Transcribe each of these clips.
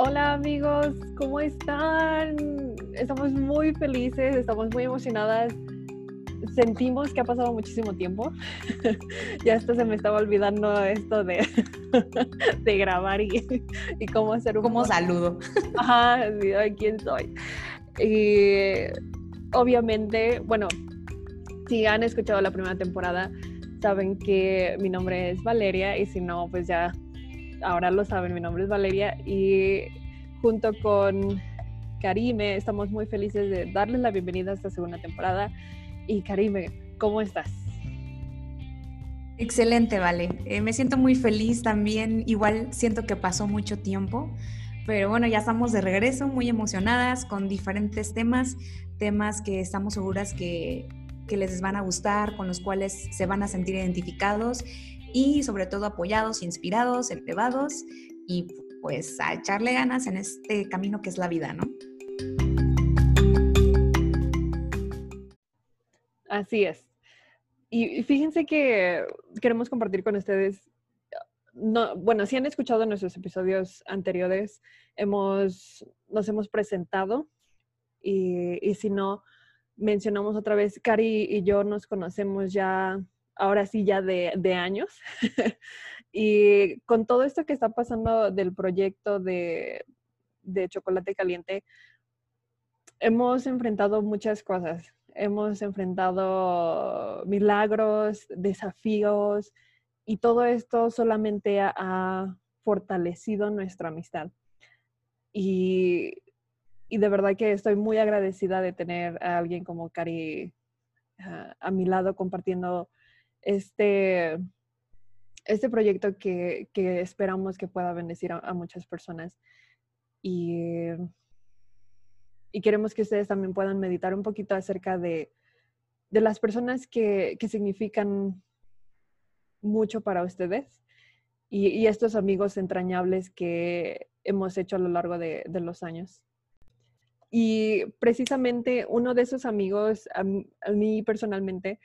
Hola amigos, ¿cómo están? Estamos muy felices, estamos muy emocionadas. Sentimos que ha pasado muchísimo tiempo. ya esto se me estaba olvidando esto de, de grabar y, y, cómo hacer un... Como saludo. Ajá, sí, quién soy. Y obviamente, bueno, si han escuchado la primera temporada, saben que mi nombre es Valeria y si no, pues ya ahora lo saben, mi nombre es Valeria y junto con Karime estamos muy felices de darles la bienvenida a esta segunda temporada. Y Karime, ¿cómo estás? Excelente, Vale. Eh, me siento muy feliz también. Igual siento que pasó mucho tiempo, pero bueno, ya estamos de regreso, muy emocionadas con diferentes temas, temas que estamos seguras que, que les van a gustar, con los cuales se van a sentir identificados y sobre todo apoyados, inspirados, elevados y pues a echarle ganas en este camino que es la vida, ¿no? Así es. Y fíjense que queremos compartir con ustedes, no, bueno, si han escuchado nuestros episodios anteriores, hemos, nos hemos presentado y, y si no, mencionamos otra vez, Cari y yo nos conocemos ya ahora sí ya de, años. y con todo esto que está pasando del proyecto de, de chocolate caliente, hemos enfrentado muchas cosas. Hemos enfrentado milagros, desafíos y todo esto solamente ha, fortalecido nuestra amistad. Y, y, de verdad que estoy muy agradecida de tener a alguien como Cari uh, a mi lado compartiendo este, este proyecto que, que esperamos que pueda bendecir a, muchas personas. Y, y, queremos que ustedes también puedan meditar un poquito acerca de, de las personas que, que, significan mucho para ustedes y, estos amigos entrañables que hemos hecho a lo largo de, de los años. Y precisamente uno de esos amigos, a mí personalmente,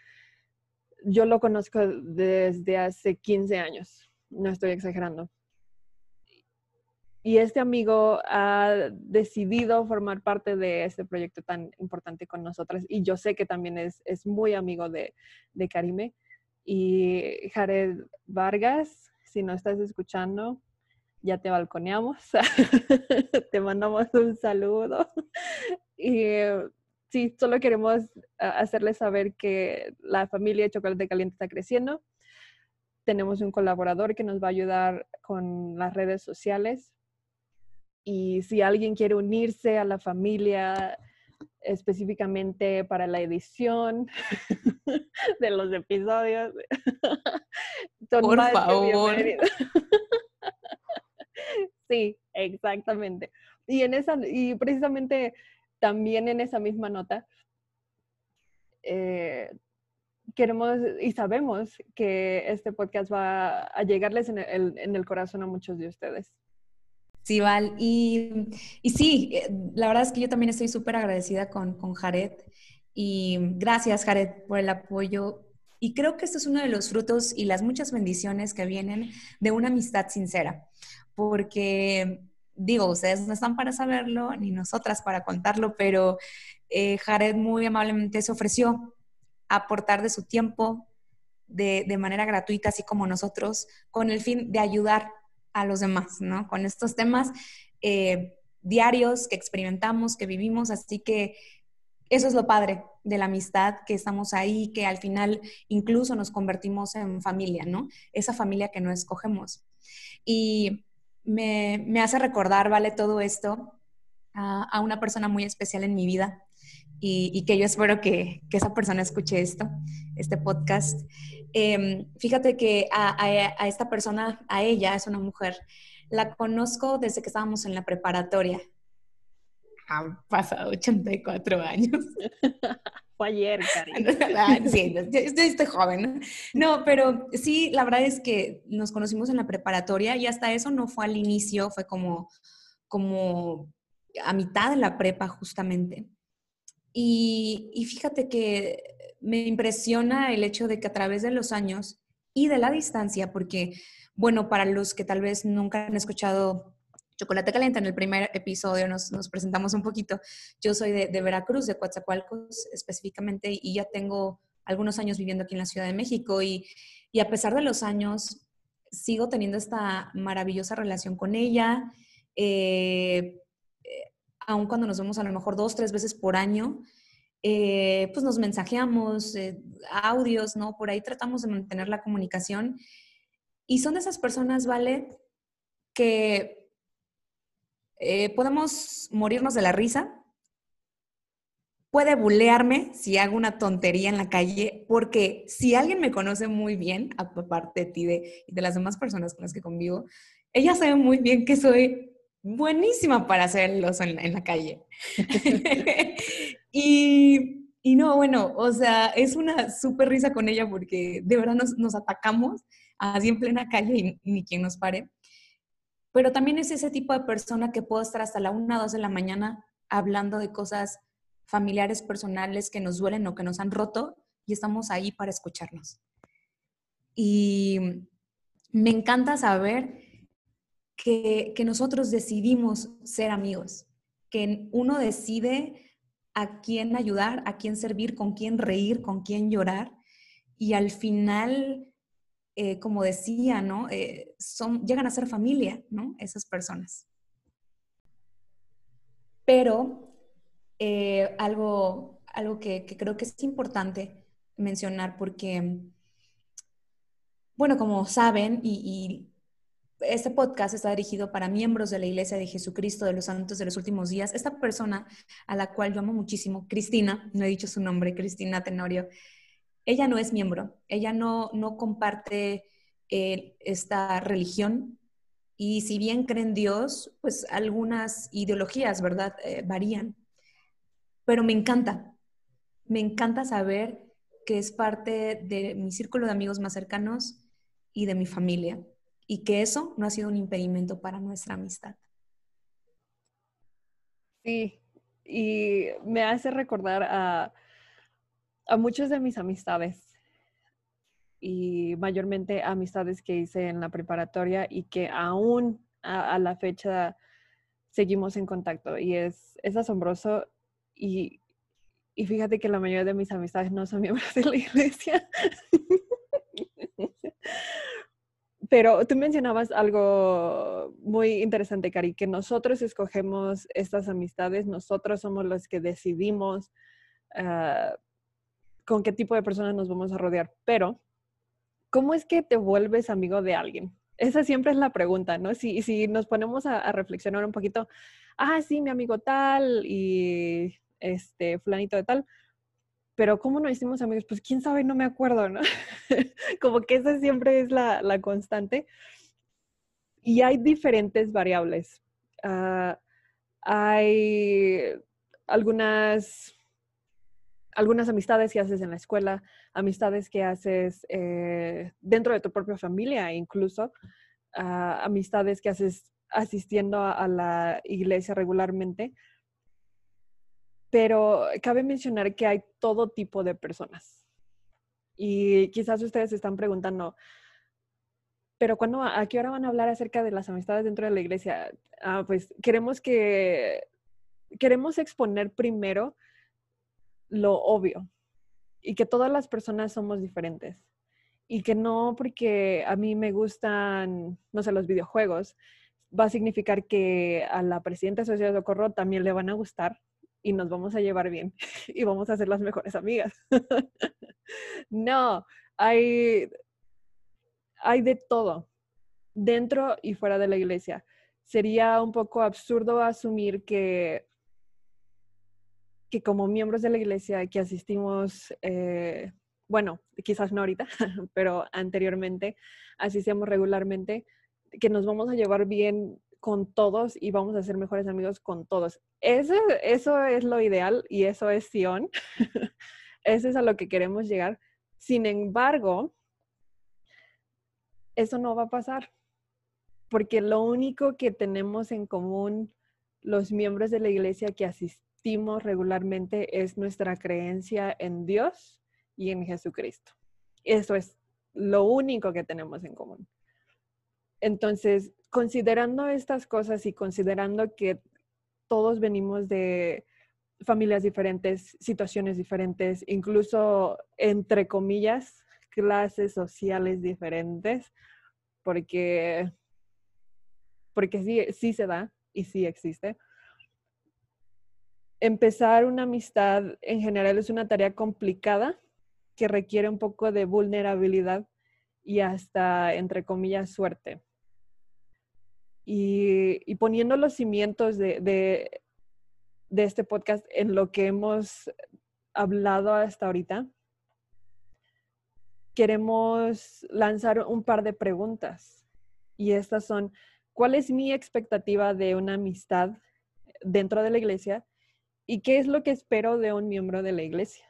yo lo conozco desde hace 15 años, no estoy exagerando. Y este amigo ha decidido formar parte de este proyecto tan importante con nosotras y yo sé que también es, es muy amigo de, de Karime. Y Jared Vargas, si no estás escuchando, ya te balconeamos, te mandamos un saludo. Y sí, solo queremos ah, hacerles saber que la familia de Chocolate Caliente está creciendo. Tenemos un colaborador que nos va a ayudar con las redes sociales. Y si alguien quiere unirse a la familia específicamente para la edición de los episodios, por favor. sí, exactamente. Y en esa y precisamente también en esa misma nota, eh, queremos y sabemos que este podcast va a llegarles en el, corazón a muchos de ustedes. Sí, Val. Y, y, sí, eh, la verdad es que yo también estoy súper agradecida con, con Jared. Y gracias, Jared, por el apoyo. Y creo que esto es uno de los frutos y las muchas bendiciones que vienen de una amistad sincera. Porque digo, ustedes no están para saberlo, ni nosotras para contarlo, pero eh, Jared muy amablemente se ofreció a aportar de su tiempo de, de, manera gratuita, así como nosotros, con el fin de ayudar a los demás, ¿no? Con estos temas eh, diarios que experimentamos, que vivimos, así que eso es lo padre de la amistad, que estamos ahí, que al final incluso nos convertimos en familia, ¿no? Esa familia que no escogemos. Y me, me hace recordar, ¿vale? Todo esto a, a, una persona muy especial en mi vida y, y que yo espero que, que, esa persona escuche esto, este podcast. Eh, fíjate que a, a, a, esta persona, a ella, es una mujer, la conozco desde que estábamos en la preparatoria. Han pasado 84 años. Fue ayer, cariño. Ah, sí, estoy joven. No, pero sí, la verdad es que nos conocimos en la preparatoria y hasta eso no fue al inicio, fue como, como a mitad de la prepa justamente. Y, y fíjate que me impresiona el hecho de que a través de los años y de la distancia, porque, bueno, para los que tal vez nunca han escuchado Chocolate Caliente, en el primer episodio nos, presentamos un poquito. Yo soy de, Veracruz, de Coatzacoalcos específicamente, y ya tengo algunos años viviendo aquí en la Ciudad de México. Y, a pesar de los años, sigo teniendo esta maravillosa relación con ella. Eh, eh, cuando nos vemos a lo mejor dos, tres veces por año, eh, pues nos mensajeamos, audios, ¿no? Por ahí tratamos de mantener la comunicación. Y son de esas personas, ¿vale? Que eh, podemos morirnos de la risa. Puede bulearme si hago una tontería en la calle, porque si alguien me conoce muy bien, aparte de ti y de las demás personas con las que convivo, ella sabe muy bien que soy buenísima para hacerlos en, en la calle. y, y, no, bueno, o sea, es una súper risa con ella porque de verdad nos, nos atacamos así en plena calle y ni quien nos pare pero también es ese tipo de persona que puedo estar hasta la una o dos de la mañana hablando de cosas familiares, personales que nos duelen o que nos han roto y estamos ahí para escucharnos. Y me encanta saber que, que nosotros decidimos ser amigos, que uno decide a quién ayudar, a quién servir, con quién reír, con quién llorar. Y al final eh, como decía, ¿no? Eh, llegan a ser familia, ¿no? Esas personas. Pero eh, algo, algo que, creo que es importante mencionar porque, bueno, como saben, y, este podcast está dirigido para miembros de la Iglesia de Jesucristo de los Santos de los Últimos Días. Esta persona a la cual yo amo muchísimo, Cristina, no he dicho su nombre, Cristina Tenorio, ella no es miembro, ella no, no comparte eh, esta religión y si bien cree en Dios, pues algunas ideologías, ¿verdad?, eh, varían. Pero me encanta, me encanta saber que es parte de mi círculo de amigos más cercanos y de mi familia y que eso no ha sido un impedimento para nuestra amistad. Sí, y me hace recordar a a muchas de mis amistades y mayormente amistades que hice en la preparatoria y que aún a, la fecha seguimos en contacto y es, es asombroso y, y, fíjate que la mayoría de mis amistades no son miembros de la iglesia. Pero tú mencionabas algo muy interesante, Cari, que nosotros escogemos estas amistades, nosotros somos los que decidimos uh, con qué tipo de personas nos vamos a rodear, pero ¿cómo es que te vuelves amigo de alguien? Esa siempre es la pregunta, ¿no? Si, si nos ponemos a, reflexionar un poquito, ah, sí, mi amigo tal y este fulanito de tal, pero ¿cómo nos hicimos amigos? Pues quién sabe, no me acuerdo, ¿no? Como que esa siempre es la, la constante. Y hay diferentes variables. Ah, hay algunas algunas amistades que haces en la escuela, amistades que haces eh, dentro de tu propia familia, incluso ah, amistades que haces asistiendo a, la iglesia regularmente. Pero cabe mencionar que hay todo tipo de personas. Y quizás ustedes se están preguntando, pero cuando, ¿a qué hora van a hablar acerca de las amistades dentro de la iglesia? Ah, pues queremos que, queremos exponer primero lo obvio y que todas las personas somos diferentes y que no porque a mí me gustan, no sé, los videojuegos, va a significar que a la presidenta de Sociedad de Socorro también le van a gustar y nos vamos a llevar bien y vamos a ser las mejores amigas. no, hay, hay de todo, dentro y fuera de la iglesia. Sería un poco absurdo asumir que que como miembros de la iglesia que asistimos, eh, bueno, quizás no ahorita, pero anteriormente asistíamos regularmente, que nos vamos a llevar bien con todos y vamos a ser mejores amigos con todos. Eso, eso es lo ideal y eso es Sion. eso es a lo que queremos llegar. Sin embargo, eso no va a pasar, porque lo único que tenemos en común los miembros de la iglesia que asistimos, regularmente es nuestra creencia en Dios y en Jesucristo. Eso es lo único que tenemos en común. Entonces, considerando estas cosas y considerando que todos venimos de familias diferentes, situaciones diferentes, incluso, entre comillas, clases sociales diferentes, porque, porque sí, sí se da y sí existe. Empezar una amistad en general es una tarea complicada que requiere un poco de vulnerabilidad y hasta, entre comillas, suerte. Y, poniendo los cimientos de, de, este podcast en lo que hemos hablado hasta ahorita, queremos lanzar un par de preguntas. Y estas son, ¿cuál es mi expectativa de una amistad dentro de la iglesia? ¿Y qué es lo que espero de un miembro de la iglesia?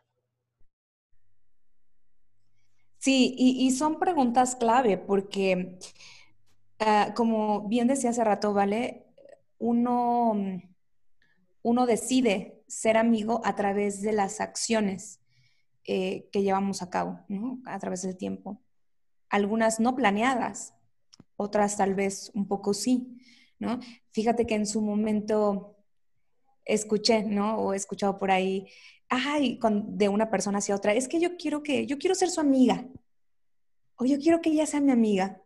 Sí, y, son preguntas clave porque, ah, como bien decía hace rato, ¿vale? Uno, uno decide ser amigo a través de las acciones eh, que llevamos a cabo, ¿no? A través del tiempo. Algunas no planeadas, otras tal vez un poco sí, ¿no? Fíjate que en su momento escuché, ¿no? O he escuchado por ahí ay, de una persona hacia otra, es que yo quiero que, yo quiero ser su amiga, o yo quiero que ella sea mi amiga.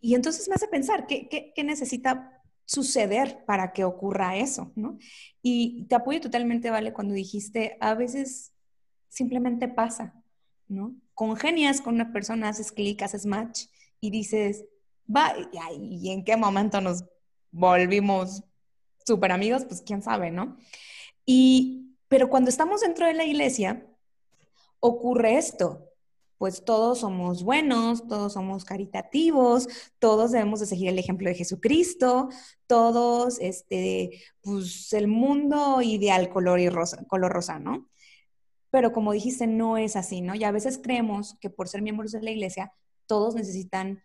Y entonces me hace pensar, ¿qué, qué, necesita suceder para que ocurra eso? ¿no? Y te apoyo totalmente, Vale, cuando dijiste, a veces simplemente pasa, ¿no? Congenias con una persona, haces clic, haces match y dices, va, ¿y en qué momento nos volvimos súper amigos? Pues quién sabe, ¿no? Y pero cuando estamos dentro de la iglesia, ocurre esto. Pues todos somos buenos, todos somos caritativos, todos debemos de seguir el ejemplo de Jesucristo, todos, este, pues el mundo ideal color y rosa, color rosa, ¿no? Pero como dijiste, no es así, ¿no? Y a veces creemos que por ser miembros de la iglesia, todos necesitan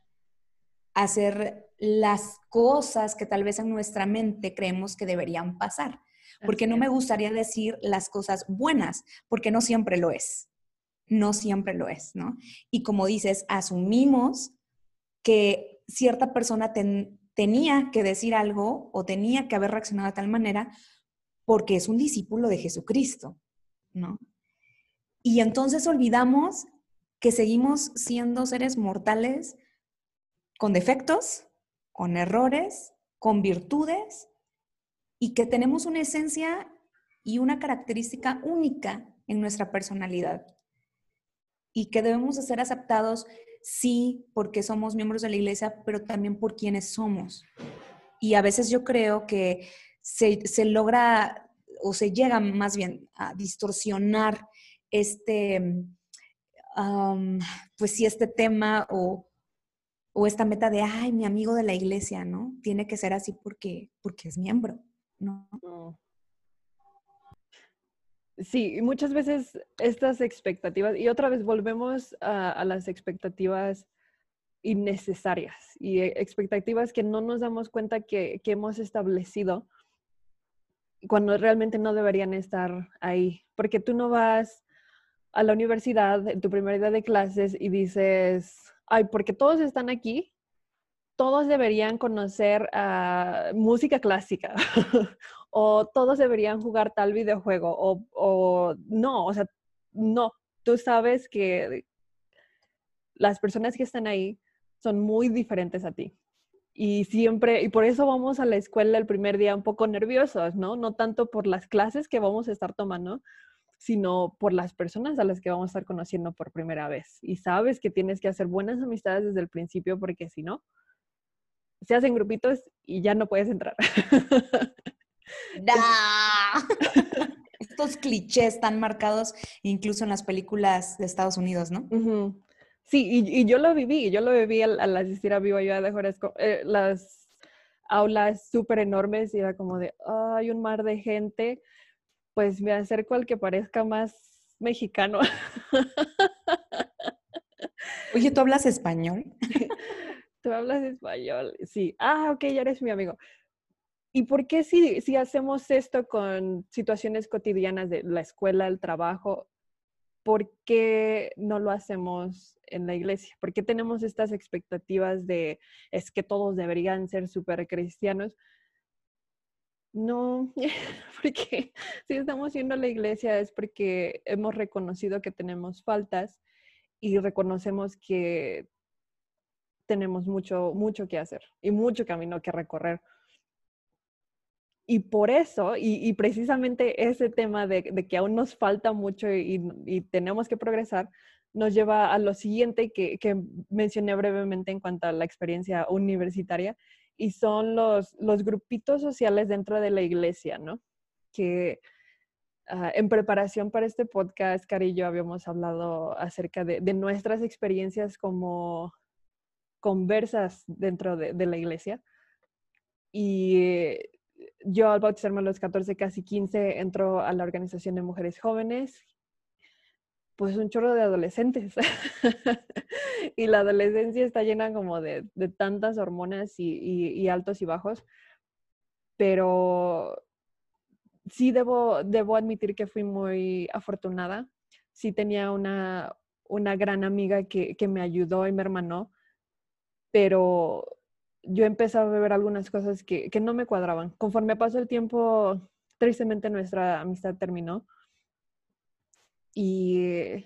hacer las cosas que tal vez en nuestra mente creemos que deberían pasar porque no me gustaría decir las cosas buenas, porque no siempre lo es, no siempre lo es, ¿no? Y como dices, asumimos que cierta persona tenía que decir algo o tenía que haber reaccionado de tal manera porque es un discípulo de Jesucristo, ¿no? Y entonces olvidamos que seguimos siendo seres mortales con defectos, con errores, con virtudes y que tenemos una esencia y una característica única en nuestra personalidad y que debemos de ser aceptados, sí, porque somos miembros de la iglesia, pero también por quienes somos. Y a veces yo creo que se, logra o se llega más bien a distorsionar este, pues sí, este tema o, o esta meta de, ay, mi amigo de la iglesia, ¿no? Tiene que ser así porque, porque es miembro. ¿no? Sí, muchas veces estas expectativas, y otra vez volvemos a, las expectativas innecesarias y e, expectativas que no nos damos cuenta que, que, hemos establecido cuando realmente no deberían estar ahí. Porque tú no vas a la universidad en tu primer día de clases y dices, ay, porque todos están aquí, todos deberían conocer ah, música clásica o todos deberían jugar tal videojuego o, no, o sea, no, tú sabes que las personas que están ahí son muy diferentes a ti. Y siempre, y por eso vamos a la escuela el primer día un poco nerviosos, ¿no? No tanto por las clases que vamos a estar tomando, sino por las personas a las que vamos a estar conociendo por primera vez. Y sabes que tienes que hacer buenas amistades desde el principio porque si no, se hacen grupitos y ya no puedes entrar. Estos clichés están marcados incluso en las películas de Estados Unidos, ¿no? Sí, y, yo lo viví, yo lo viví al, asistir a Viva Ayuda de Juárez, eh, las aulas súper enormes y era como de, hay un mar de gente, pues me acerco al que parezca más mexicano. Oye, ¿tú hablas español? tú hablas español. Sí, ah, ok, ya eres mi amigo. ¿Y por qué si, si hacemos esto con situaciones cotidianas de la escuela, el trabajo, ¿por qué no lo hacemos en la iglesia? ¿Por qué tenemos estas expectativas de es que todos deberían ser súper cristianos? No, porque si estamos yendo a la iglesia es porque hemos reconocido que tenemos faltas y reconocemos que tenemos mucho, mucho que hacer y mucho camino que recorrer. Y por eso, y, precisamente ese tema de, que aún nos falta mucho y, tenemos que progresar, nos lleva a lo siguiente que, mencioné brevemente en cuanto a la experiencia universitaria, y son los, los grupitos sociales dentro de la iglesia, ¿no? Que ah, en preparación para este podcast, Cari y yo habíamos hablado acerca de, nuestras experiencias como conversas dentro de, de la iglesia. Y yo al bautizarme a los 14, casi 15, entro a la Organización de Mujeres Jóvenes, pues un chorro de adolescentes. y la adolescencia está llena como de, tantas hormonas y, altos y bajos, pero sí debo, debo admitir que fui muy afortunada. Sí tenía una, una gran amiga que, que me ayudó y me hermanó, pero yo empecé a ver algunas cosas que, no me cuadraban. Conforme pasó el tiempo, tristemente nuestra amistad terminó. Y,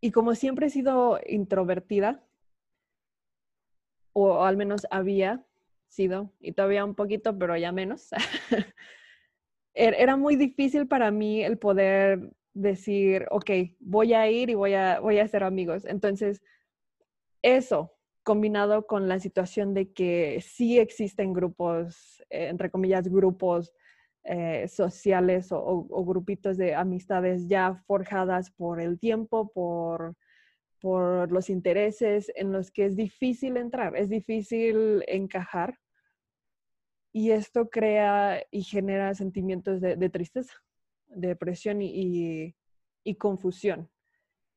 y como siempre he sido introvertida, o al menos había sido, y todavía un poquito, pero ya menos, er, era muy difícil para mí el poder decir, ok, voy a ir y voy a, voy a hacer amigos. Entonces, eso, combinado con la situación de que sí existen grupos, eh, entre comillas, grupos eh, sociales o, grupitos de amistades ya forjadas por el tiempo, por, por los intereses, en los que es difícil entrar, es difícil encajar. Y esto crea y genera sentimientos de, tristeza, depresión y, y confusión.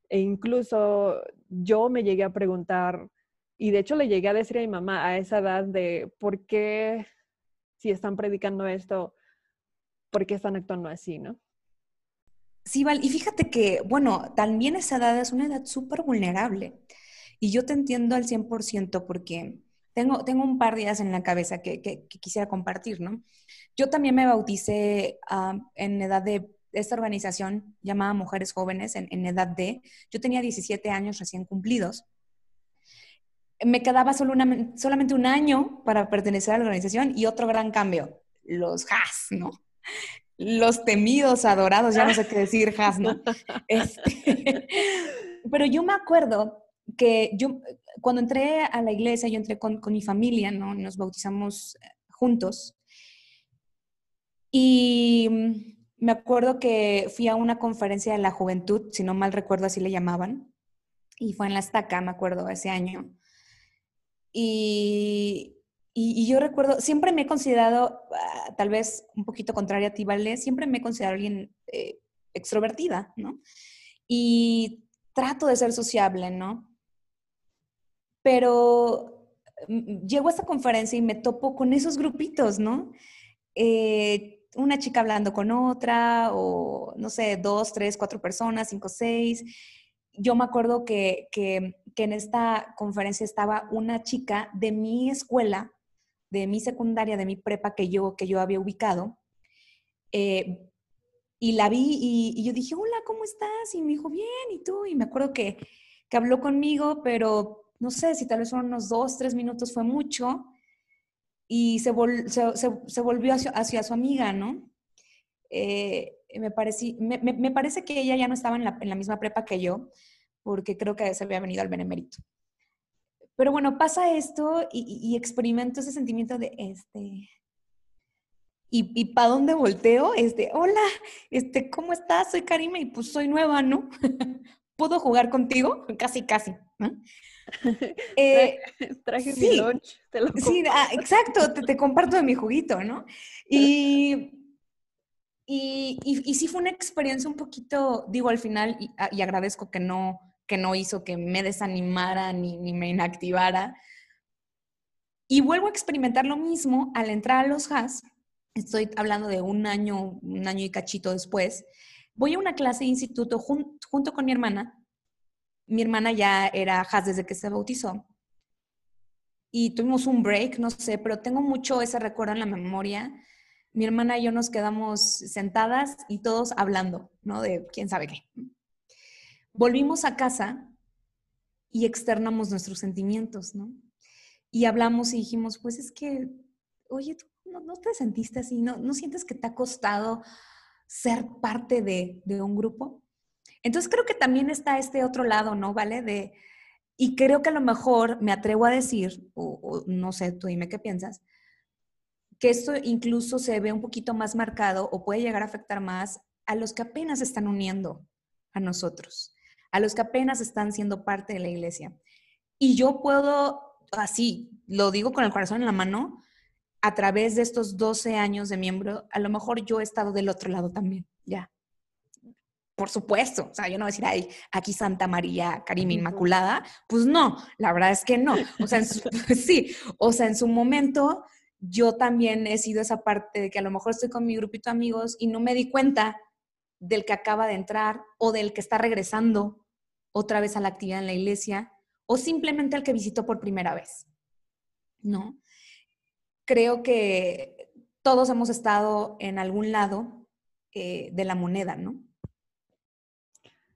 E incluso yo me llegué a preguntar, y de hecho le llegué a decir a mi mamá a esa edad de por qué, si están predicando esto, por qué están actuando así, ¿no? Sí, Val, y fíjate que, bueno, también esa edad es una edad súper vulnerable. Y yo te entiendo al 100% porque tengo, tengo un par de días en la cabeza que, quisiera compartir, ¿no? Yo también me bauticé ah, en edad de esta organización llamada Mujeres Jóvenes, en, en edad de, yo tenía 17 años recién cumplidos me quedaba solo solamente un año para pertenecer a la organización y otro gran cambio, los has, ¿no? Los temidos, adorados, ya no sé qué decir has, ¿no? Este, pero yo me acuerdo que yo, cuando entré a la iglesia, yo entré con, con mi familia, ¿no? Nos bautizamos eh, juntos. Y me acuerdo que fui a una conferencia de la juventud, si no mal recuerdo así le llamaban, y fue en la estaca, me acuerdo, ese año. Y, y, yo recuerdo, siempre me he considerado, ah, tal vez un poquito contraria a ti, ¿vale? Siempre me he considerado alguien eh, extrovertida, ¿no? Y trato de ser sociable, ¿no? Pero mm, llego a esta conferencia y me topo con esos grupitos, ¿no? Eh, una chica hablando con otra, o no sé, dos, tres, cuatro personas, cinco, seis yo me acuerdo que, en esta conferencia estaba una chica de mi escuela, de mi secundaria, de mi prepa que yo, que yo había ubicado. Eh, y la vi y, yo dije, hola, ¿cómo estás? Y me dijo, bien, ¿y tú? Y me acuerdo que, habló conmigo, pero no sé si tal vez fueron unos dos, tres minutos, fue mucho. Y se, se, volvió hacia, su amiga, ¿no? Eh, me, me, parece que ella ya no estaba en la, misma prepa que yo, porque creo que se había venido al benemérito. Pero bueno, pasa esto y, experimento ese sentimiento de este. ¿Y, y para dónde volteo? Este, hola, este, ¿cómo estás? Soy Karima y pues soy nueva, ¿no? ¿Puedo jugar contigo? Casi, casi. Eh, Traje mi lunch, te lo Sí, ah, exacto, te, te, comparto de mi juguito, ¿no? Y y, y, sí fue una experiencia un poquito, digo, al final, y, ah, agradezco que no, que no hizo que me desanimara ni, me inactivara. Y vuelvo a experimentar lo mismo al entrar a los HAS. Estoy hablando de un año, un año y cachito después. Voy a una clase de instituto junto con mi hermana. Mi hermana ya era Has desde que se bautizó. Y tuvimos un break, no sé, pero tengo mucho ese recuerdo en la memoria. Mi hermana y yo nos quedamos sentadas y todos hablando, ¿no? De quién sabe qué. Volvimos a casa y externamos nuestros sentimientos, ¿no? Y hablamos y dijimos, pues es que, oye, ¿tú no, te sentiste así? ¿No, ¿No sientes que te ha costado ser parte de, de un grupo? Entonces creo que también está este otro lado, ¿no? ¿Vale? De, y creo que a lo mejor me atrevo a decir, o, no sé, tú dime qué piensas, que esto incluso se ve un poquito más marcado o puede llegar a afectar más a los que apenas están uniendo a nosotros, a los que apenas están siendo parte de la iglesia. Y yo puedo, así, lo digo con el corazón en la mano, a través de estos 12 años de miembro, a lo mejor yo he estado del otro lado también, ya. Por supuesto, o sea, yo no voy a decir, ay, aquí Santa María, Karima Inmaculada, pues no, la verdad es que no. O sea, sí, o sea, en su momento yo también he sido esa parte de que a lo mejor estoy con mi grupito de amigos y no me di cuenta del que acaba de entrar o del que está regresando otra vez a la actividad en la iglesia o simplemente el que visitó por primera vez. ¿No? creo que todos hemos estado en algún lado eh, de la moneda, ¿no?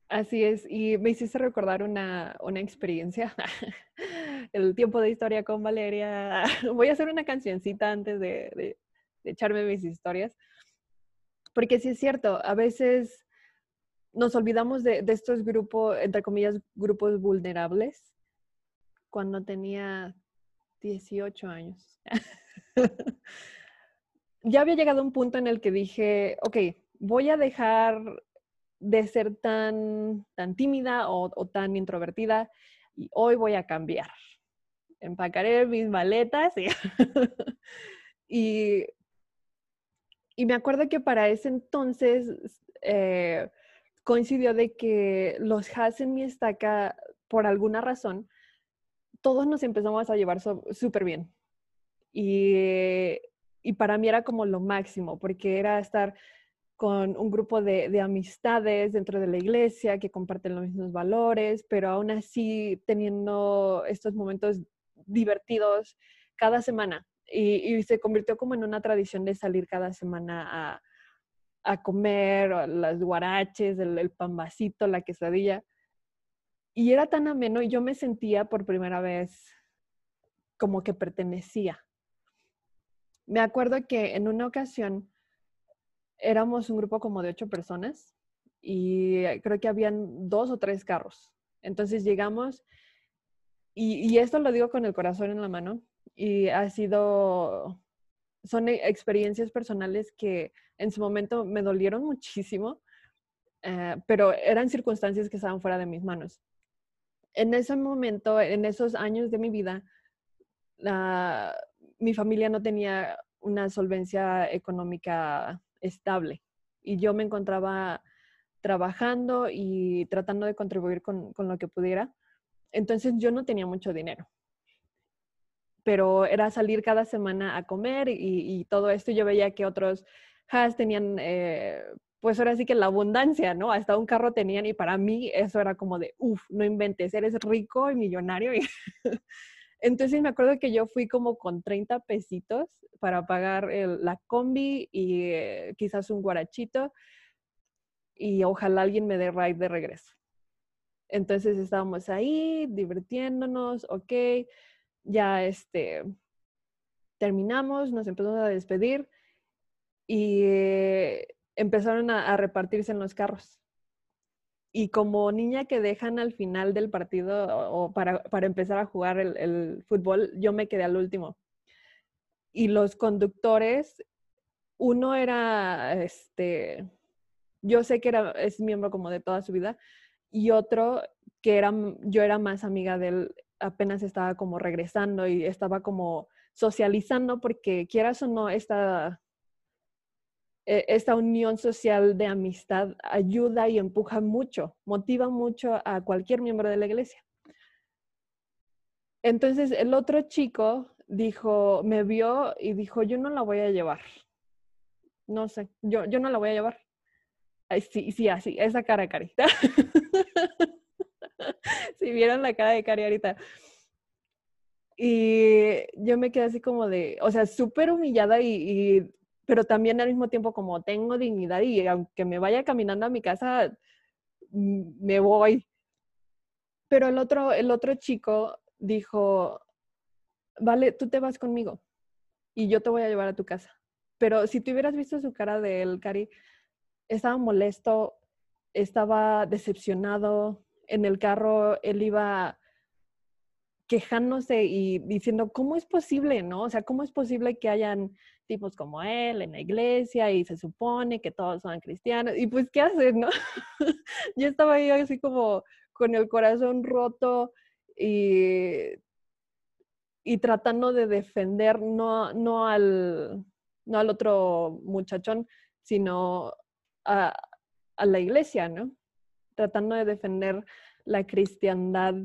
Así es, y me hiciste recordar una, experiencia, el tiempo de historia con Valeria. Voy a hacer una cancioncita antes de, echarme mis historias, porque sí es cierto, a veces nos olvidamos de, estos grupos, entre comillas, grupos vulnerables, cuando tenía 18 años. ya había llegado a un punto en el que dije, ok, voy a dejar de ser tan, tan tímida o, tan introvertida y hoy voy a cambiar. Empacaré mis maletas y, y, me acuerdo que para ese entonces eh, coincidió de que los has en mi estaca, por alguna razón, todos nos empezamos a llevar súper bien. Y, y, para mí era como lo máximo, porque era estar con un grupo de, de, amistades dentro de la iglesia que comparten los mismos valores, pero aún así teniendo estos momentos divertidos cada semana. Y, y se convirtió como en una tradición de salir cada semana a, a comer las guaraches, el, el pambacito, la quesadilla. Y era tan ameno y yo me sentía por primera vez como que pertenecía. Me acuerdo que en una ocasión éramos un grupo como de ocho personas y creo que habían dos o tres carros. Entonces llegamos y, esto lo digo con el corazón en la mano y ha sido, son e, experiencias personales que en su momento me dolieron muchísimo, eh, pero eran circunstancias que estaban fuera de mis manos en ese momento, en esos años de mi vida, mi familia no tenía una solvencia económica estable y yo me encontraba trabajando y tratando de contribuir con, lo que pudiera. Entonces yo no tenía mucho dinero, pero era salir cada semana a comer y, todo esto. Yo veía que otros has tenían eh, pues ahora sí que la abundancia, ¿no? Hasta un carro tenían y para mí eso era como de, uff, no inventes, eres rico y millonario. Entonces me acuerdo que yo fui como con 30 pesitos para pagar la combi y eh, quizás un guarachito y ojalá alguien me dé ride de regreso. Entonces estábamos ahí divirtiéndonos, ok, ya este, terminamos, nos empezamos a despedir y eh, empezaron a, repartirse en los carros. Y como niña que dejan al final del partido o para, empezar a jugar el, fútbol, yo me quedé al último. Y los conductores, uno era, este, yo sé que era, es miembro como de toda su vida, y otro que era, yo era más amiga de él, apenas estaba como regresando y estaba como socializando porque quieras o no, esta e, esta unión social de amistad ayuda y empuja mucho, motiva mucho a cualquier miembro de la iglesia. Entonces el otro chico dijo, me vio y dijo, yo no la voy a llevar. No sé, yo, yo no la voy a llevar. sí, sí, así, esa cara, Carita. si vieron la cara de Cari ahorita. Y yo me quedé así como de, o sea, súper humillada y, pero también al mismo tiempo como tengo dignidad y aunque me vaya caminando a mi casa, me voy. Pero el otro, el otro chico dijo, vale, tú te vas conmigo y yo te voy a llevar a tu casa. Pero si tú hubieras visto su cara de Cari, estaba molesto, estaba decepcionado. En el carro él iba quejándose y diciendo, ¿cómo es posible, no? O sea, ¿cómo es posible que hayan tipos como él en la iglesia y se supone que todos son cristianos? Y pues, ¿qué hacer, no? Yo estaba ahí así como con el corazón roto y, tratando de defender no, no, al, no al otro muchachón, sino a la iglesia, ¿no? Tratando de defender la cristiandad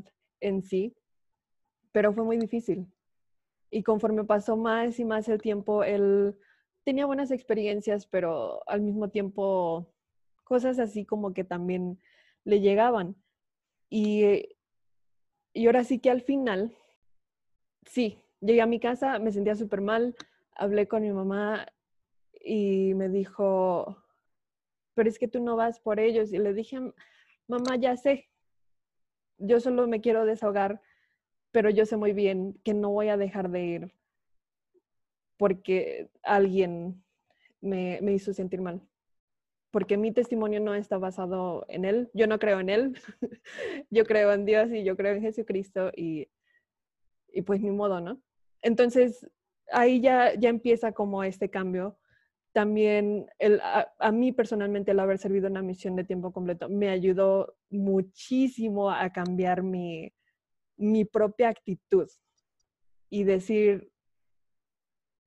en sí pero fue muy difícil. Y conforme pasó más y más el tiempo, él tenía buenas experiencias, pero al mismo tiempo cosas así como que también le llegaban. Y, y ahora sí que al final, sí, llegué a mi casa, me sentía súper mal, hablé con mi mamá y me dijo, pero es que tú no vas por ellos. Y le dije, mamá, ya sé, yo solo me quiero desahogar pero yo sé muy bien que no voy a dejar de ir porque alguien me, hizo sentir mal. Porque mi testimonio no está basado en él. Yo no creo en él. yo creo en Dios y yo creo en Jesucristo y, y pues mi modo, ¿no? Entonces, ahí ya, ya empieza como este cambio. También a, mí personalmente el haber servido una misión de tiempo completo me ayudó muchísimo a cambiar mi, mi propia actitud y decir,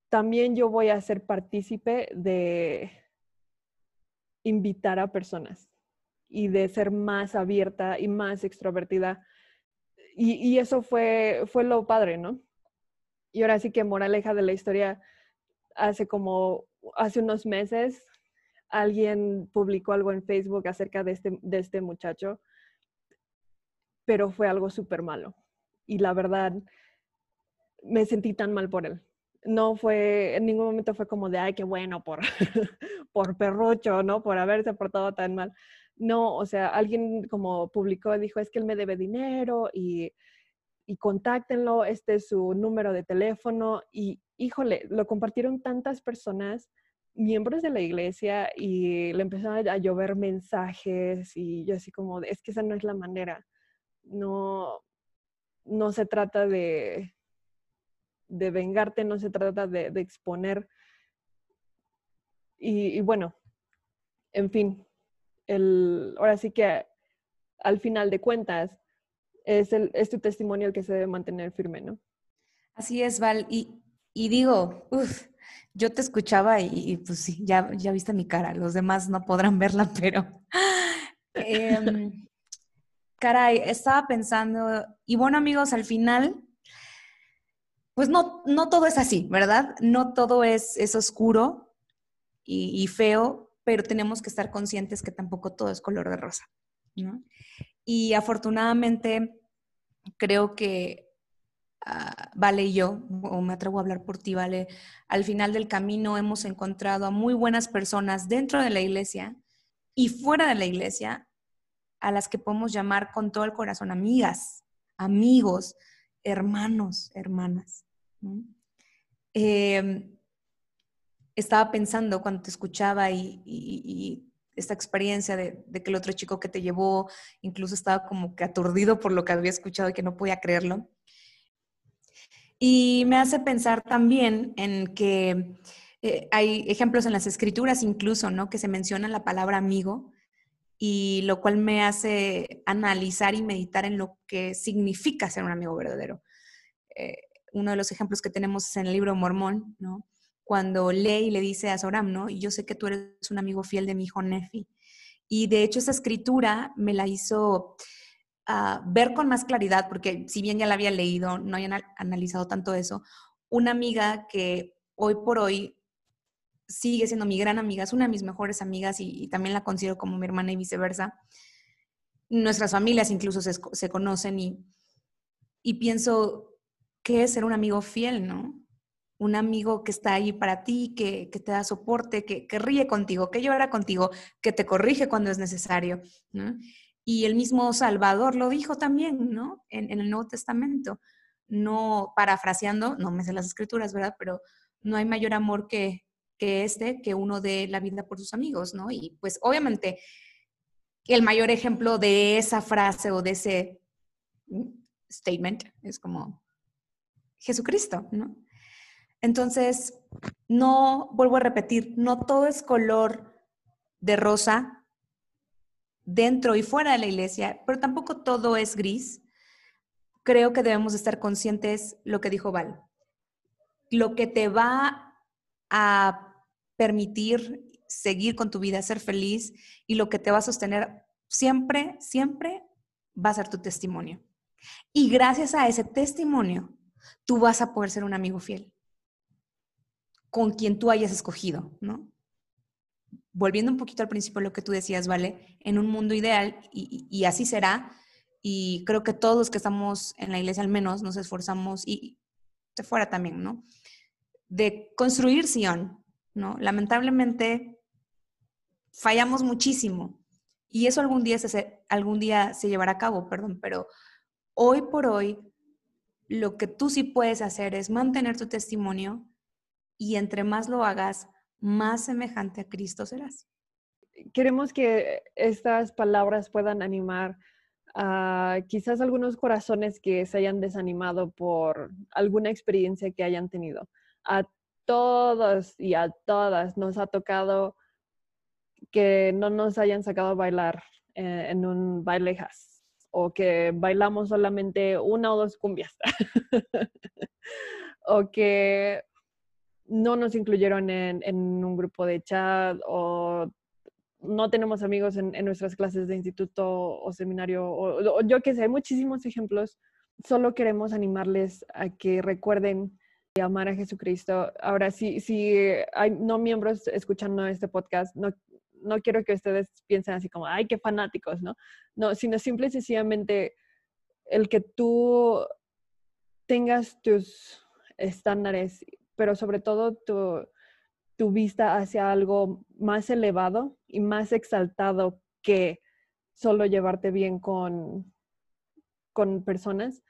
también yo voy a ser partícipe de invitar a personas y de ser más abierta y más extrovertida. Y, eso fue, fue lo padre, ¿no? Y ahora sí que moraleja de la historia, hace como, hace unos meses, alguien publicó algo en Facebook acerca de este, de este muchacho, pero fue algo súper malo y la verdad me sentí tan mal por él. No fue, en ningún momento fue como de, ay, qué bueno por, por perrucho, ¿no? Por haberse portado tan mal. No, o sea, alguien como publicó, dijo, es que él me debe dinero y, y contáctenlo, este es su número de teléfono y, híjole, lo compartieron tantas personas, miembros de la iglesia y le empezaron a llover mensajes y yo así como, es que esa no es la manera. No, no se trata de, de vengarte, no se trata de, exponer. Y, bueno, en fin, el, ahora sí que al final de cuentas es, el, es tu testimonio el que se debe mantener firme, ¿no? Así es, Val. Y, digo, yo te escuchaba y, pues sí, ya, ya viste mi cara, los demás no podrán verla, pero... Em, caray, estaba pensando, y bueno amigos, al final, pues no, no todo es así, ¿verdad? No todo es, es oscuro y, feo, pero tenemos que estar conscientes que tampoco todo es color de rosa. Y afortunadamente, creo que ah, Vale y yo, o me atrevo a hablar por ti, Vale, al final del camino hemos encontrado a muy buenas personas dentro de la iglesia y fuera de la iglesia a las que podemos llamar con todo el corazón amigas, amigos, hermanos, hermanas. Em, estaba pensando cuando te escuchaba y, esta experiencia de, que el otro chico que te llevó incluso estaba como que aturdido por lo que había escuchado y que no podía creerlo. Y me hace pensar también en que eh, hay ejemplos en las escrituras incluso, ¿no? Que se menciona la palabra amigo y lo cual me hace analizar y meditar en lo que significa ser un amigo verdadero. Eh, uno de los ejemplos que tenemos es en el libro Mormón, ¿no? Cuando lee y le dice a Soram, ¿no? Yo sé que tú eres un amigo fiel de mi hijo Nefi. Y de hecho esa escritura me la hizo ah, ver con más claridad, porque si bien ya la había leído, no había analizado tanto eso, una amiga que hoy por hoy sigue siendo mi gran amiga, es una de mis mejores amigas y, también la considero como mi hermana y viceversa. Nuestras familias incluso se, conocen y, y pienso que es ser un amigo fiel, ¿no? Un amigo que está ahí para ti, que, te da soporte, que, ríe contigo, que llora contigo, que te corrige cuando es necesario, ¿no? Y el mismo Salvador lo dijo también, ¿no? En, el Nuevo Testamento. No, parafraseando, no me sé las escrituras, ¿verdad? Pero no hay mayor amor que, que este, que uno de la vida por sus amigos, ¿no? Y pues obviamente el mayor ejemplo de esa frase o de ese statement es como Jesucristo, ¿no? Entonces, no, vuelvo a repetir, no todo es color de rosa dentro y fuera de la iglesia, pero tampoco todo es gris. Creo que debemos estar conscientes lo que dijo Val. Lo que te va a permitir seguir con tu vida, ser feliz y lo que te va a sostener siempre, siempre va a ser tu testimonio. Y gracias a ese testimonio, tú vas a poder ser un amigo fiel con quien tú hayas escogido, ¿no? Volviendo un poquito al principio de lo que tú decías, ¿vale? En un mundo ideal, y, así será, y creo que todos los que estamos en la iglesia al menos nos esforzamos, y de fuera también, ¿no? De construir Sion, ¿no? Lamentablemente fallamos muchísimo y eso algún día se, algún día se llevará a cabo, perdón, pero hoy por hoy lo que tú sí puedes hacer es mantener tu testimonio y entre más lo hagas, más semejante a Cristo serás. Queremos que estas palabras puedan animar a quizás algunos corazones que se hayan desanimado por alguna experiencia que hayan tenido, a todos y a todas nos ha tocado que no nos hayan sacado a bailar eh, en un bailejas o que bailamos solamente una o dos cumbias o que no nos incluyeron en, un grupo de chat o no tenemos amigos en, nuestras clases de instituto o seminario o, yo que sé, hay muchísimos ejemplos. Solo queremos animarles a que recuerden amar a Jesucristo. Ahora, si, si hay no miembros escuchando este podcast, no, no quiero que ustedes piensen así como, ay, qué fanáticos, ¿no? No, sino simple y sencillamente el que tú tengas tus estándares, pero sobre todo tu, tu vista hacia algo más elevado y más exaltado que solo llevarte bien con, con personas,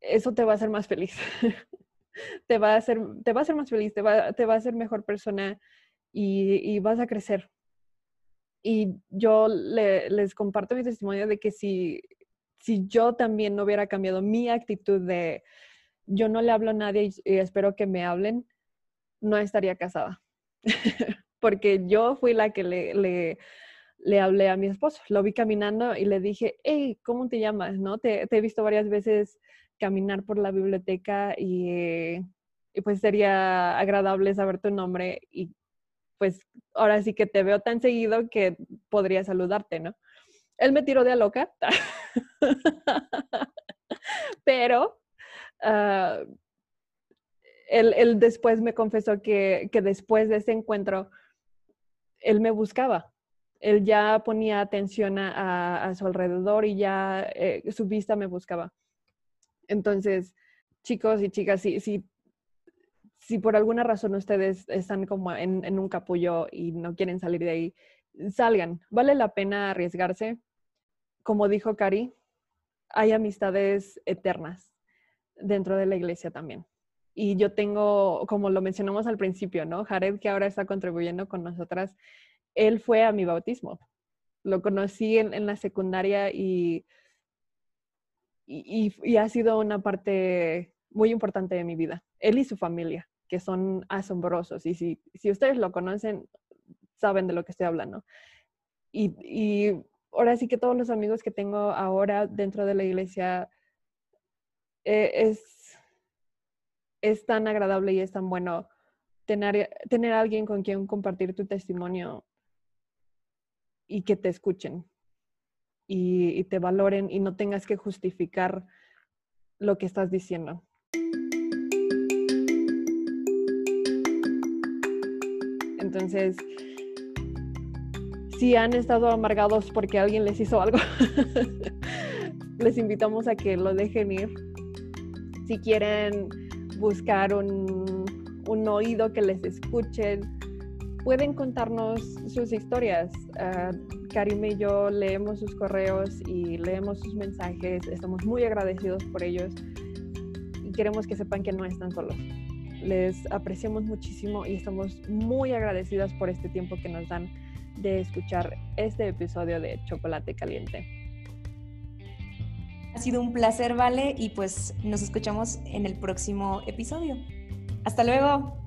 eso te va a hacer más feliz. te va a hacer, te va a hacer más feliz, te va, te va a hacer mejor persona y, vas a crecer. Y yo les comparto mi testimonio de que si, si yo también no hubiera cambiado mi actitud de yo no le hablo a nadie y, espero que me hablen, no estaría casada. Porque yo fui la que le, le, le, hablé a mi esposo. Lo vi caminando y le dije, hey, ¿cómo te llamas? ¿No? Te, he visto varias veces caminar por la biblioteca y, pues sería agradable saber tu nombre y pues ahora sí que te veo tan seguido que podría saludarte, ¿no? Él me tiró de a loca, pero ah, él, después me confesó que, después de ese encuentro, él me buscaba. Él ya ponía atención a, su alrededor y ya eh, su vista me buscaba. Entonces, chicos y chicas, si, si, si por alguna razón ustedes están como en, un capullo y no quieren salir de ahí, salgan. Vale la pena arriesgarse. Como dijo Cari, hay amistades eternas dentro de la iglesia también. Y yo tengo, como lo mencionamos al principio, ¿no? Jared, que ahora está contribuyendo con nosotras, él fue a mi bautismo. Lo conocí en la secundaria y y, ha sido una parte muy importante de mi vida. Él y su familia, que son asombrosos. Y si, si ustedes lo conocen, saben de lo que estoy hablando. Y, y, ahora sí que todos los amigos que tengo ahora dentro de la iglesia eh, es, es tan agradable y es tan bueno tener, tener alguien con quien compartir tu testimonio y que te escuchen y, te valoren y no tengas que justificar lo que estás diciendo. Entonces, si han estado amargados porque alguien les hizo algo, les invitamos a que lo dejen ir. Si quieren buscar un, un oído que les escuchen, pueden contarnos sus historias. Uh, Karime y yo leemos sus correos y leemos sus mensajes. Estamos muy agradecidos por ellos y queremos que sepan que no están solos. Les apreciamos muchísimo y estamos muy agradecidas por este tiempo que nos dan de escuchar este episodio de Chocolate Caliente. Ha sido un placer, Vale, y pues nos escuchamos en el próximo episodio. Hasta luego.